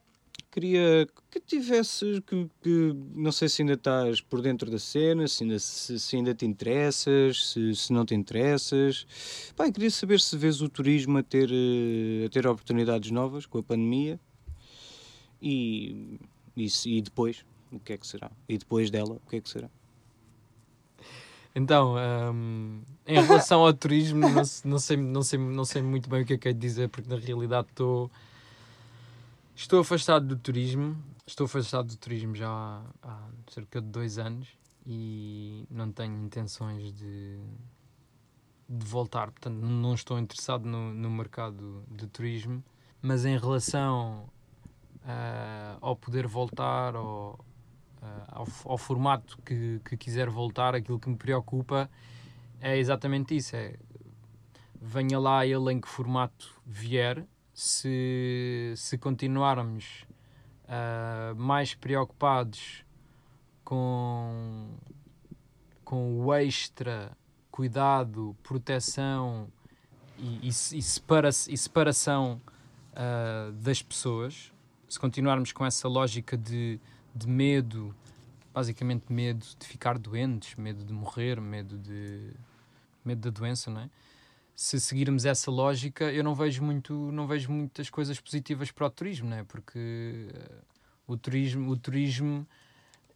queria que tivesses, que, que- não sei se ainda estás por dentro da cena, se ainda, se, se ainda te interessas, se, se não te interessas. Pá, queria saber se vês o turismo a ter, eh, a ter oportunidades novas com a pandemia e, e, e depois, o que é que será? E depois dela, o que é que será? Então, hum, em relação ao turismo, não, não sei, não, sei, não sei muito bem o que é que é de dizer, porque na realidade estou, estou afastado do turismo. Estou afastado do turismo já há, há cerca de dois anos e não tenho intenções de, de voltar. Portanto, não estou interessado no, no mercado de turismo. Mas em relação ah, ao poder voltar, ah, ao, f- ao formato que, que quiser voltar, aquilo que me preocupa é exatamente isso: é venha lá ele em que formato vier, se, se continuarmos ah, mais preocupados com, com o extra cuidado, proteção e, e, e separa e separação ah, das pessoas, se continuarmos com essa lógica de, de medo, basicamente medo de ficar doentes, medo de morrer, medo de medo da doença, não é? se seguirmos essa lógica, eu não vejo muito, não vejo muitas coisas positivas para o turismo, né? Porque eh, o turismo, o turismo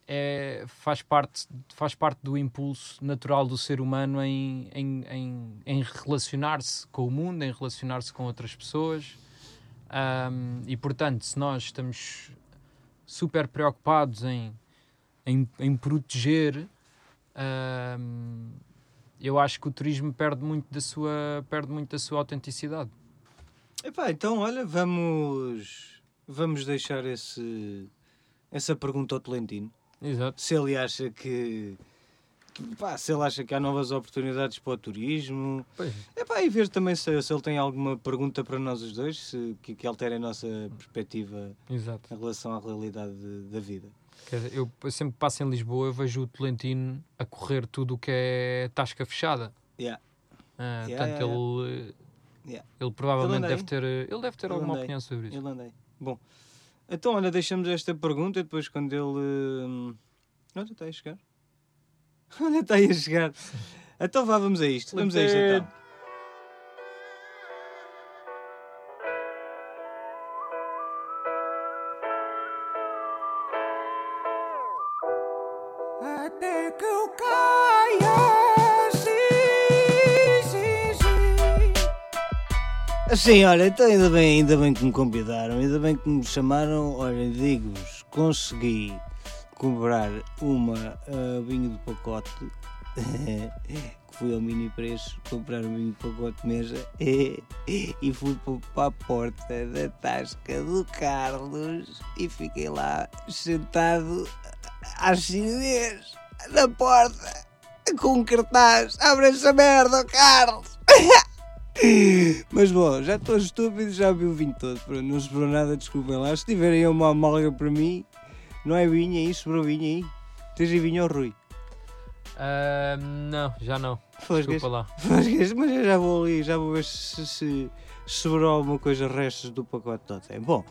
é, faz, parte, faz parte do impulso natural do ser humano em, em, em, em relacionar-se com o mundo, em relacionar-se com outras pessoas. Um, e portanto, se nós estamos super preocupados em, em, em proteger, um, eu acho que o turismo perde muito da sua, perde muito da sua autenticidade. Epá, então, olha, vamos, vamos deixar esse, essa pergunta ao Tolentino. Exato. Se ele acha que pá, se ele acha que há novas oportunidades para o turismo. Pois. Epá, e ver também se, se ele tem alguma pergunta para nós os dois, se, que, que altere a nossa perspectiva Exato. em relação à realidade de- da vida. Eu, sempre que passo em Lisboa, eu vejo o Tolentino a correr tudo o que é tasca fechada. Yeah. Ah, Yeah, portanto, yeah, ele, Yeah. ele provavelmente deve ter, ele deve ter alguma opinião sobre isso. Andei. Bom, então olha, deixamos esta pergunta e depois quando ele. hum, Olha, está aí a chegar. Olha, está aí a chegar. Então vá, vamos a isto. Vamos a isto então. Até que eu caia, sim, sim, sim. Sim, olha, então ainda bem, ainda bem que me convidaram, ainda bem que me chamaram. Olha, digo-vos, consegui comprar uma ah, vinho de pacote. que fui ao mini preço comprar um vinho de pacote mesa e fui pa- para a porta da tasca do Carlos e fiquei lá sentado às chinês na porta com um cartaz abre essa merda Carlos mas bom, já estou estúpido, já vi o vinho todo. Não sobrou nada, desculpem lá. Se tiverem uma amalga para mim, não é vinho aí, sobrou vinho aí. Tens aí vinho ao Rui. Ah, não, já não. Fosgas. Desculpa lá. Fosgas, Mas eu já vou ali, já vou ver se, se sobrou alguma coisa, restos do pacote todo. É bom.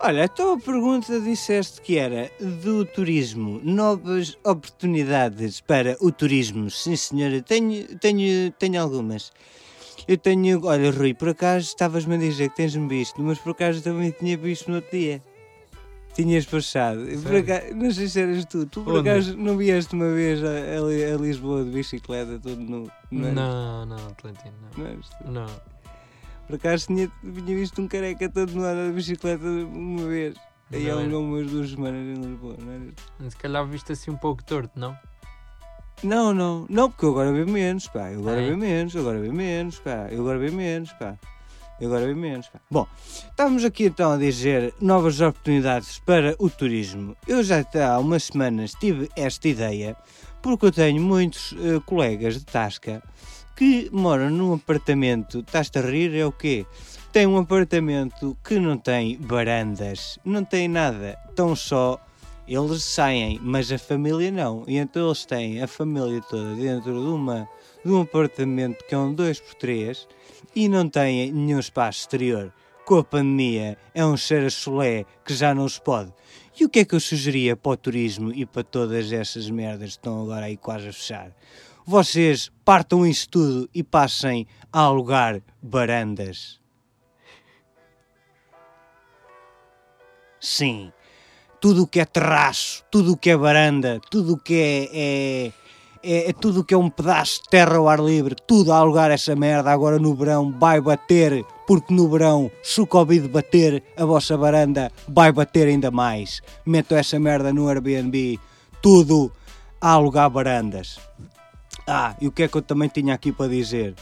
Olha, a pergunta disseste que era do turismo, novas oportunidades para o turismo. Sim, senhora, tenho, tenho, tenho algumas. Eu tenho, olha, Rui, por acaso estavas-me a dizer que tens-me visto, mas por acaso também tinha visto no outro dia. Tinhas. Por Sério? acaso, não sei se eras tu. Tu por Onde? acaso não vieste uma vez a, a a Lisboa de bicicleta todo nu? Não, Não, não, Tolentino, não. não eras tu? Não. Por acaso tinha, tinha visto um careca todo nu de bicicleta uma vez. Aí há era. umas duas semanas em Lisboa, não eras tu? Se calhar viste assim um pouco torto, não? Não, não, não, porque eu agora bebo menos, pá. Eu agora Ah, é? bebo menos, eu agora bebo menos, pá. Eu agora bebo menos, pá. Agora bebo menos, pá. Bom, estávamos aqui então a dizer novas oportunidades para o turismo. Eu já há umas semanas tive esta ideia, porque eu tenho muitos eh, colegas de Tasca que moram num apartamento, estás-te a rir, é o quê? Tem um apartamento que não tem varandas, não tem nada, tão só eles saem, mas a família não. E então eles têm a família toda dentro de, uma, de um apartamento que é um 2x3 e não têm nenhum espaço exterior. Com a pandemia é um cheiro a chulé que já não se pode. E o que é que eu sugeria para o turismo e para todas essas merdas que estão agora aí quase a fechar? Vocês partam isso tudo e passem a alugar barandas. Sim, tudo o que é terraço, tudo o que é varanda, tudo o que é, é, é, é tudo o que é um pedaço de terra ao ar livre, tudo a alugar essa merda agora no verão vai bater, porque no verão, se o Covid bater, a vossa varanda vai bater ainda mais. Metam essa merda no Airbnb, tudo a alugar varandas. Ah, e o que é que eu também tinha aqui para dizer?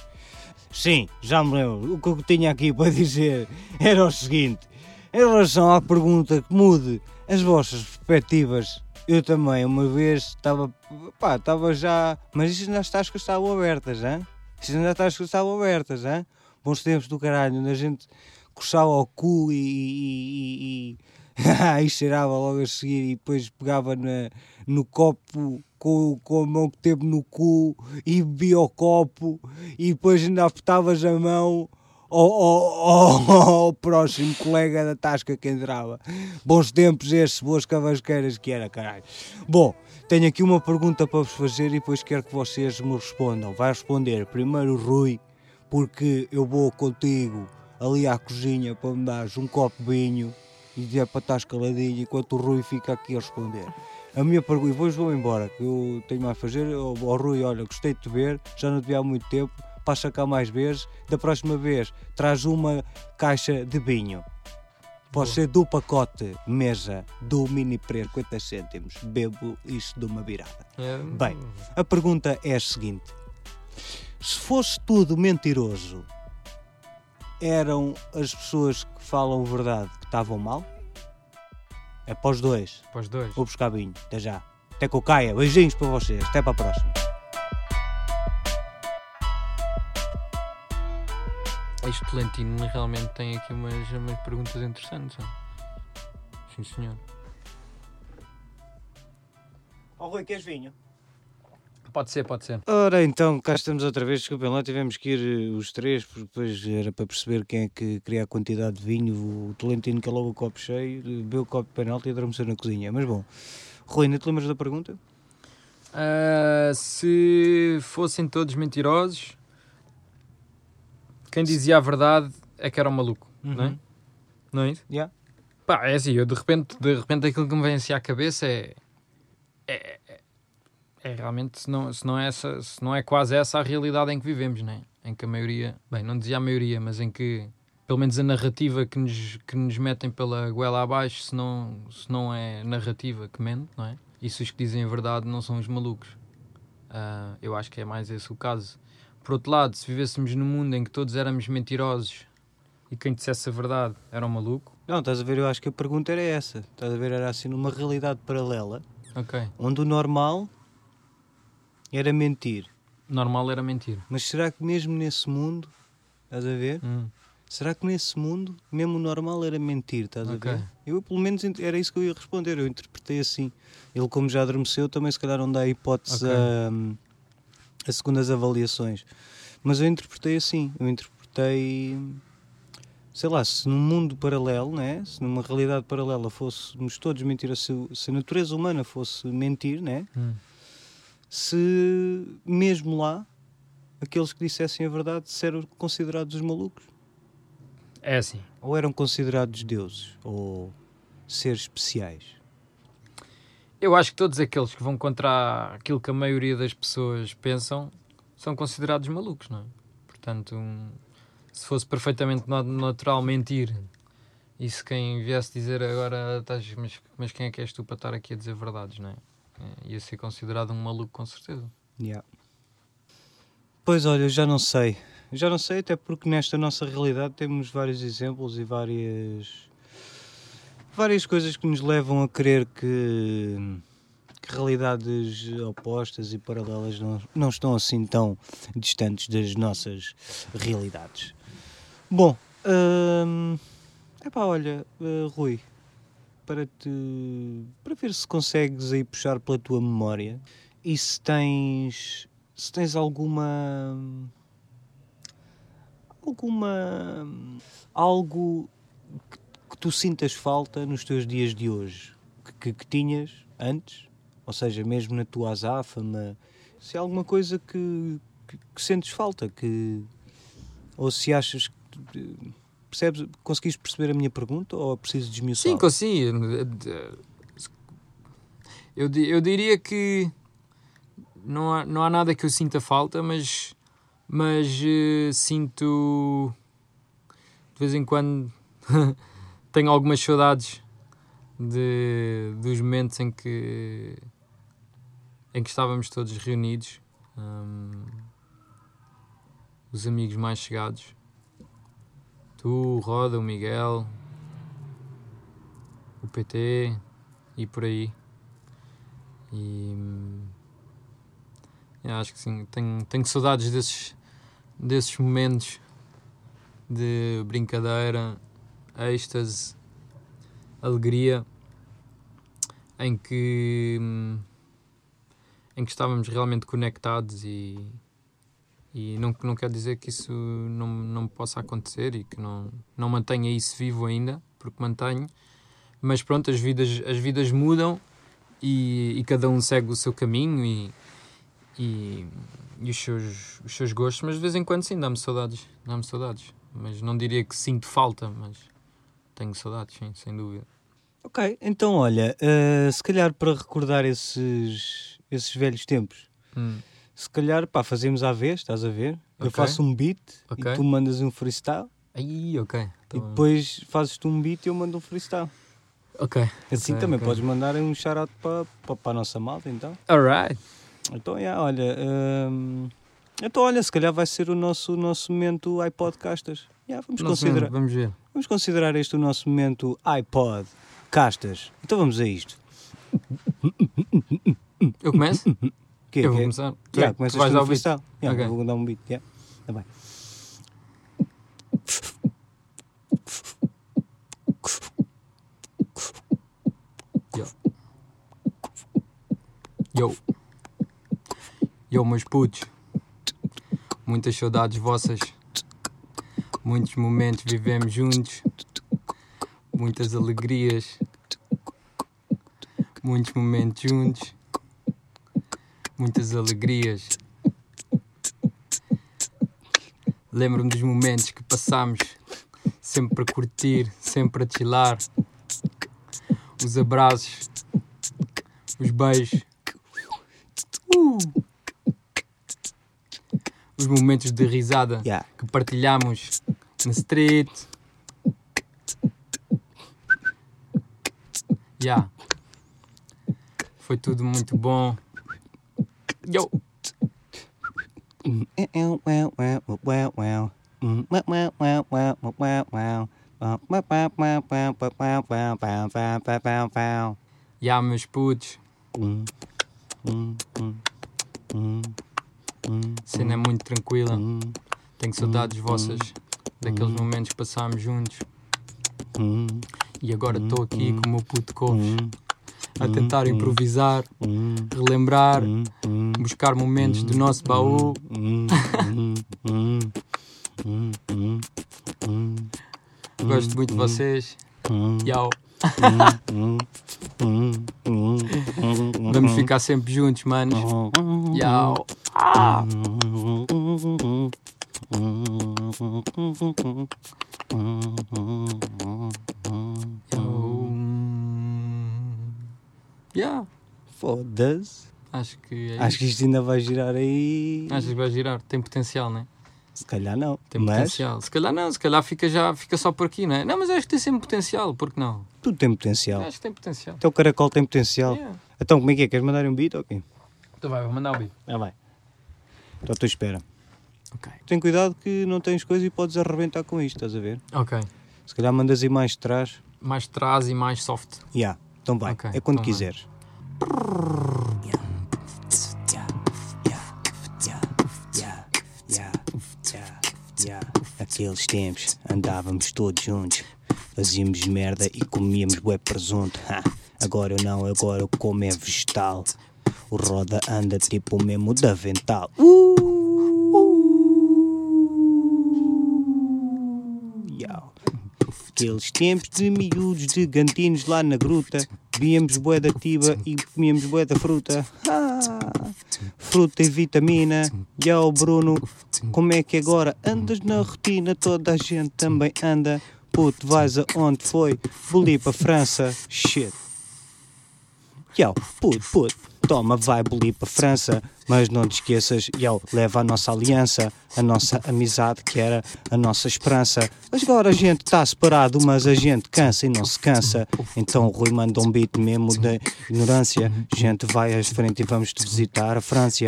Sim, já me lembro. O que eu tinha aqui para dizer era o seguinte: em relação à pergunta que mude as vossas perspectivas, eu também uma vez estava. pá, estava já. Mas isto ainda está as que estavam abertas, hein? Isto ainda está as que estavam abertas, hein? Bons tempos do caralho, onde a gente coçava o cu e. e, e, e cheirava logo a seguir e depois pegava na, no copo com, com a mão que teve no cu e bebia o copo e depois ainda apertavas a mão ao, próximo colega da tasca que entrava. Bons tempos esses, boas cavasqueiras que era, caralho. Bom, tenho aqui uma pergunta para vos fazer e depois quero que vocês me respondam. Vai responder primeiro o Rui, porque eu vou contigo ali à cozinha para me dares um copo de vinho e dizer para estar caladinho enquanto o Rui fica aqui a responder. A minha pergunta, e depois vou embora, que eu tenho mais a fazer. Ó ó, Rui, olha, gostei de te ver, já não te vi há muito tempo, passa cá mais vezes. Da próxima vez, traz uma caixa de vinho. Pode ser do pacote mesa do mini preço 50 cêntimos. Bebo isso de uma virada. É, Bem. A pergunta é a seguinte: se fosse tudo mentiroso, eram as pessoas que falam verdade que estavam mal? É para os dois. Para os dois. Vou buscar vinho. Até já. Até que eu caia. Beijinhos para vocês. Até para a próxima. Este Tolentino realmente tem aqui umas, umas perguntas interessantes. Sim, senhor. Ó Rui, queres vinho? Pode ser, pode ser. Ora então, cá estamos outra vez. Desculpem lá, tivemos que ir eh, os três, porque depois era para perceber quem é que queria a quantidade de vinho. O Tolentino calou o copo cheio, bebeu o copo de penalti e adormeceu na cozinha. Mas bom, Rui, não te lembras da pergunta? Ah, se fossem todos mentirosos, quem dizia a verdade é que era um maluco, não é? Não é isso? Yeah. Pá, é assim, eu de repente, de repente aquilo que me vem assim à cabeça é. É, é- é realmente, se não, se, não é essa, se não é quase essa a realidade em que vivemos, não é? Em que a maioria, bem, não dizia a maioria, mas em que, pelo menos a narrativa que nos, que nos metem pela goela abaixo, se não, se não é narrativa que mente, não é? E se os que dizem a verdade não são os malucos. Ah, eu acho que é mais esse o caso. Por outro lado, se vivêssemos num mundo em que todos éramos mentirosos e quem dissesse a verdade era um maluco, Não, estás a ver, eu acho que a pergunta era essa. Estás a ver, era assim numa realidade paralela, ok. onde o normal era mentir. Normal era mentir. Mas será que mesmo nesse mundo, estás a ver? Hum. Será que nesse mundo, mesmo o normal era mentir, estás Ok. a ver? Eu, pelo menos, era isso que eu ia responder. Eu interpretei assim. Ele, como já adormeceu, também se calhar não dá hipótese Ok. a, a segundas avaliações. Mas eu interpretei assim. Eu interpretei. Sei lá, se num mundo paralelo, né? se numa realidade paralela fôssemos todos mentir, se, se a natureza humana fosse mentir, né? Hum. se mesmo lá aqueles que dissessem a verdade eram considerados os malucos. É assim. Ou eram considerados deuses ou seres especiais. Eu acho que todos aqueles que vão contra aquilo que a maioria das pessoas pensam são considerados malucos, não é? Portanto, se fosse perfeitamente na- natural mentir e se quem viesse dizer agora, estás, mas, mas quem é que és tu para estar aqui a dizer verdades, não é? É, Ia ser considerado um maluco com certeza. Yeah. Pois olha, já não sei. Já não sei, até porque nesta nossa realidade temos vários exemplos e várias várias coisas que nos levam a crer que, que realidades opostas e paralelas não, não estão assim tão distantes das nossas realidades. Bom, hum, epá, olha, eh, Rui, para te para ver se consegues aí puxar pela tua memória e se tens se tens alguma alguma algo que tu sintas falta nos teus dias de hoje que, que, que tinhas antes ou seja mesmo na tua azáfama se há alguma coisa que, que, que sentes falta que ou se achas que percebes conseguiste perceber a minha pergunta ou preciso desmiuçar Sim, consigo. Eu, di- eu diria que não há, não há nada que eu sinta falta, mas, mas eh, sinto de vez em quando tenho algumas saudades de, dos momentos em que em que estávamos todos reunidos, hum, os amigos mais chegados, tu, o Roda, o Miguel, o PT e por aí. E hum, acho que sim, tenho, tenho saudades desses, desses momentos de brincadeira, êxtase, alegria, em que, hum, em que estávamos realmente conectados e, e não, não quer dizer que isso não, não possa acontecer e que não, não mantenha isso vivo ainda, porque mantenho, mas pronto, as vidas, as vidas mudam e, e cada um segue o seu caminho e, e, e os, seus, os seus gostos, mas de vez em quando sim, dá-me saudades. Dá-me saudades. Mas não diria que sinto falta, mas tenho saudades, sim, sem dúvida. Ok, então olha, eh, se calhar para recordar esses, esses velhos tempos, Hum, se calhar pá, fazemos à vez, estás a ver? Eu Ok. faço um beat Ok. e tu mandas um freestyle Aí, ok. e Então, depois fazes tu um beat e eu mando um freestyle. Ok. Assim Ok, também podes mandar um shout-out para, para, para a nossa malta, então. Alright. Então, yeah, olha, hum, então olha, se calhar vai ser o nosso, nosso momento iPodcastas. Yeah, vamos, Não considerar, vamos ver. vamos considerar este o nosso momento iPod Castas. Então vamos a isto. Eu começo? Que, eu vou que- começar. Tu, Yeah, tu vais tu dar no o beat. freestyle. Yeah, Ok. Vou dar um beat. Yeah. Tá bem. Yo. Yo, meus putos. Muitas saudades vossas. Muitos momentos vivemos juntos. Muitas alegrias. Muitos momentos juntos. Muitas alegrias. Lembro-me dos momentos que passámos. Sempre a curtir, sempre a chilar. Os abraços. Os beijos. Uh! Os momentos de risada Yeah. que partilhamos na street. Yeah. Foi tudo muito bom. Yo! Yeah, meus putos. Cena é muito tranquila. Tenho saudades vossas daqueles momentos que passámos juntos. E agora estou aqui com o meu puto couves a tentar improvisar, relembrar, buscar momentos do nosso baú. Gosto muito de vocês. Yau. Vamos ficar sempre juntos, manos. Yau. Ah. Yau. Yeah. Foda-se. Acho que é Acho que isto ainda vai girar aí. Achas que vai girar? Tem potencial, não é? Se calhar não. Tem Mas potencial. Se calhar não, se calhar fica, já, fica só por aqui, não é? Não, mas acho que tem sempre potencial, porque não? tudo tem potencial. Acho que tem potencial. Até o caracol tem potencial. Yeah. Então, como é que é? Queres mandar um beat? Ok. Então vai, vou mandar o beat. Ah, vai. Então, tu espera. Ok. Tem cuidado que não tens coisa e podes arrebentar com isto, estás a ver? Ok. Se calhar mandas aí mais de trás. Mais trás e mais soft. Yeah. Então vai. Ok, é quando então quiseres. Aqueles tempos andávamos todos juntos, fazíamos merda e comíamos bué presunto. Ha, agora eu não, agora eu como é vegetal. O roda anda tipo o mesmo da vental. Uh! Aqueles tempos de miúdos de gantinos lá na gruta. Víamos bué da tiba e comíamos bué da fruta. Ah, Fruta e vitamina. Yo Bruno, como é que agora andas na rotina? Toda a gente também anda. Puto, vais aonde foi? Boli para França. Shit. Yo, puto, puto, toma, vai bolir para França, mas não te esqueças, yo, leva a nossa aliança, a nossa amizade que era a nossa esperança. Mas agora a gente está separado, mas a gente cansa e não se cansa. Então o Rui manda um beat mesmo da ignorância. Gente, vai à frente e vamos te visitar a França.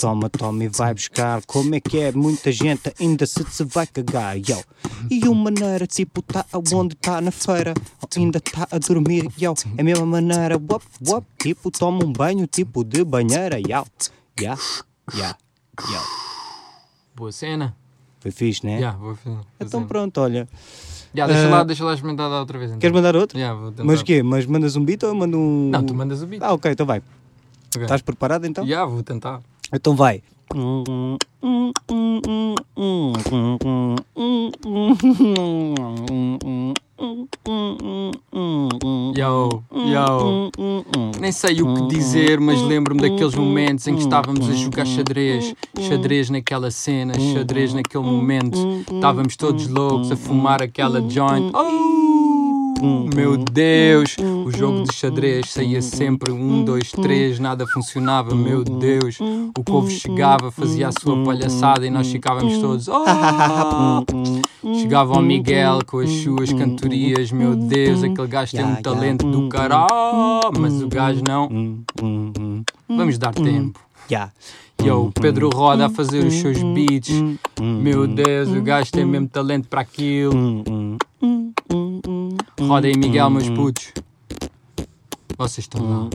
Toma, toma e vai buscar. Como é que é? Muita gente ainda se, se vai cagar, yo. E o maneira, tipo, tá aonde tá na feira. Ainda tá a dormir, yo. É a mesma maneira, wop, wop. Tipo, toma um banho, tipo de banheira, yo. Ya, ya, ya. Boa cena. Foi fixe, né? Yeah, vou fazer. Então pronto, olha. Yeah, deixa, Ah, lá, deixa lá experimentar outra vez. Então. Queres mandar outro? Yeah, vou tentar. Mas o quê? Mas mandas um beat ou eu mando um. Não, tu mandas o beat. Ah, ok, então vai. Ok. Estás preparado então? Yeah, vou tentar. Então vai. Yo, yo. nem sei o que dizer, mas lembro-me daqueles momentos em que estávamos a jogar xadrez, xadrez naquela cena, xadrez naquele momento. Estávamos todos loucos a fumar aquela joint. Oh! Meu Deus, o jogo de xadrez saía sempre um, dois, três, nada funcionava. Meu Deus, o povo chegava, fazia a sua palhaçada e nós ficávamos todos. Oh! Chegava o Miguel com as suas cantorias. Meu Deus, aquele gajo tem um talento do caralho, mas o gajo não. Vamos dar tempo. Yeah. E o Pedro Roda a fazer os seus beats. Meu Deus, o gajo tem mesmo talento para aquilo. Roda aí, Miguel, meus putos. Vocês estão lá.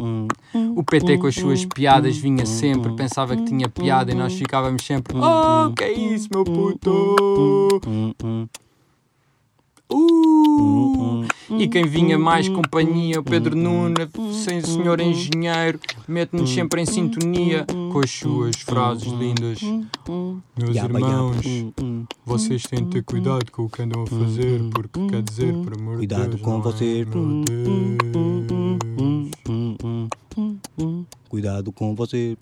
O PT com as suas piadas vinha sempre, pensava que tinha piada e nós ficávamos sempre. Oh, que é isso, meu puto? Uh! E quem vinha mais companhia, o Pedro Nuna, sem senhor engenheiro, mete-nos sempre em sintonia com as suas frases lindas. Meus irmãos, vocês têm de ter cuidado com o que andam a fazer, porque quer dizer, por amor de Cuidado Deus, com é? vocês. Meu Deus. Cuidado com você.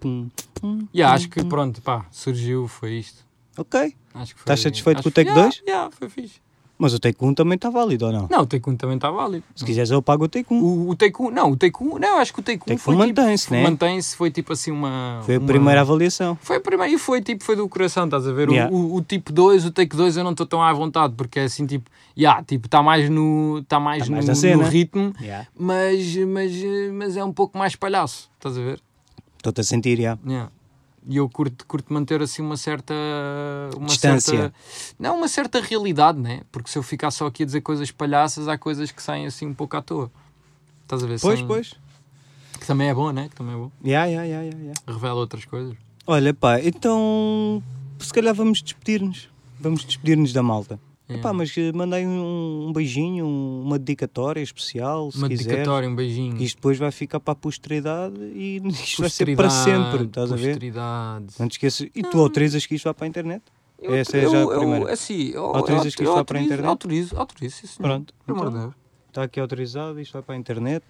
E acho que pronto, pá, surgiu, foi isto. Ok. Acho que foi, Estás satisfeito com o take que- yeah, 2? Yeah, foi fixe. Mas o take 1 também está válido ou não? Não, o take 1 também está válido. Se quiseres eu pago o 1. O, o 1, não, o 1, não, acho que o take 1 Take foi um tipo, mantém-se, né? Mantém-se, foi tipo assim uma. Foi a uma- primeira avaliação. Foi a primeira e foi tipo, foi do coração, estás a ver? O- Yeah. O, o tipo 2, o take 2 eu não estou tão à vontade, porque é assim tipo, yeah, tipo, está mais no, está mais Tá no, mais no cena. ritmo, Yeah. mas, mas, mas é um pouco mais palhaço, estás a ver? Estou-te a sentir, já. Yeah. E eu curto, curto manter assim uma certa. Uma Distância. Certa, não, uma certa realidade, né? Porque se eu ficar só aqui a dizer coisas palhaças, há coisas que saem assim um pouco à toa. Estás a ver? Pois, Sem- pois. Que também é bom, né? Que também é bom. Ya, ya, ya, ya, ya. Revela outras coisas. Olha, pá, então se calhar vamos despedir-nos. Vamos despedir-nos da malta. É. Epá, mas eh, mandei um, um beijinho, um- uma dedicatória especial, se Uma quiseres. dedicatória, um beijinho. Isto depois vai ficar para a posteridade e isto vai ser para sempre, estás a ver? Posteridade. Não te esqueças. E tu autorizas que isto vá para a internet? Eu- Essa é já a eu- primeira. assim, eu- Autorizas eu- que isto vá para a internet? Autorizo, autorizo, sim, senhor. Pronto. Então, está aqui autorizado, isto vai para a internet.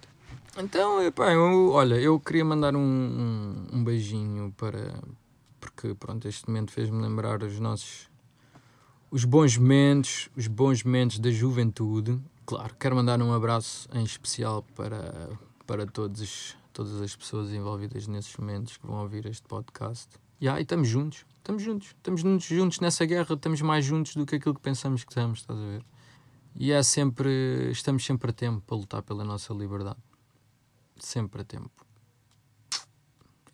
Então, epá, eu, olha, eu queria mandar um, um, um beijinho para. Porque, pronto, este momento fez-me lembrar os nossos. Os bons momentos, os bons momentos da juventude. Claro, quero mandar um abraço em especial para, para todos, os- todas as pessoas envolvidas nesses momentos que vão ouvir este podcast. Yeah, e estamos juntos, estamos juntos, estamos juntos, juntos nessa guerra, estamos mais juntos do que aquilo que pensamos que estamos, estás a ver? E é sempre, estamos sempre a tempo para lutar pela nossa liberdade sempre a tempo.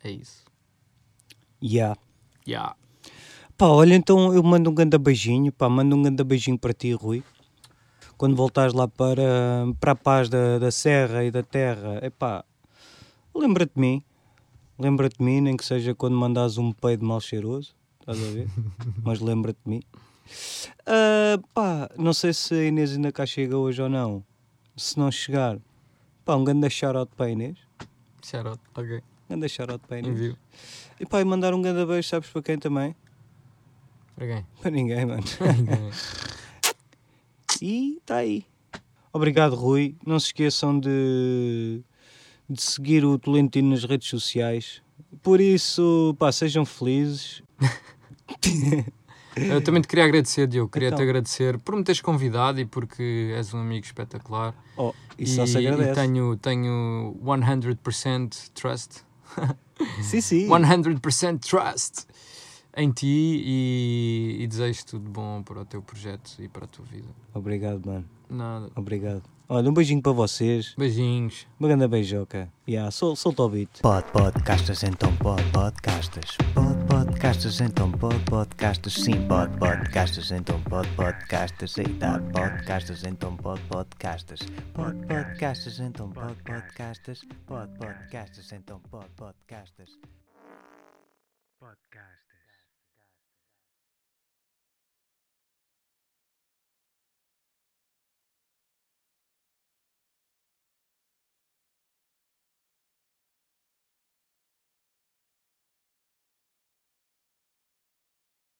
É isso. Ya. Yeah. Pá, olha, então eu mando um grande beijinho, pá, mando um grande beijinho para ti, Rui. Quando voltares lá para, para a paz da, da serra e da terra, epá, lembra-te de mim. Lembra-te de mim, nem que seja quando mandares um peido mal cheiroso, estás a ver? Mas lembra-te de mim. Ah, pá, não sei se a Inês ainda cá chega hoje ou não. Se não chegar, pá, um grande shout-out para a Inês. Shout out. Ok. Um grande shout-out para a Inês. Envio. E pá, e mandar um grande beijo, sabes para quem também? Para quem? Para ninguém, mano. E está aí. Obrigado, Rui. Não se esqueçam de, de seguir o Tolentino nas redes sociais. Por isso, pá, sejam felizes. Eu também te queria agradecer, Diogo. Queria-te Então. agradecer por me teres convidado e porque és um amigo espetacular. Oh, isso só e, se e agradece. tenho, tenho 100% trust. Sim, sim. 100% trust em ti e, e desejo tudo bom para o teu projeto e para a tua vida. Obrigado, mano. Nada. Obrigado. Olha, um beijinho para vocês. Beijinhos. Uma grande beijoca. Yeah, sol, solta o beat. Pod podcastas então pod podcastas. Pod podcastas então pod podcastas. Sim, pod podcastas então pod podcastas. Eita, podcastas então pod podcastas. Pod podcastas então pod podcastas. Pod podcastas então pod podcastas. Podcast.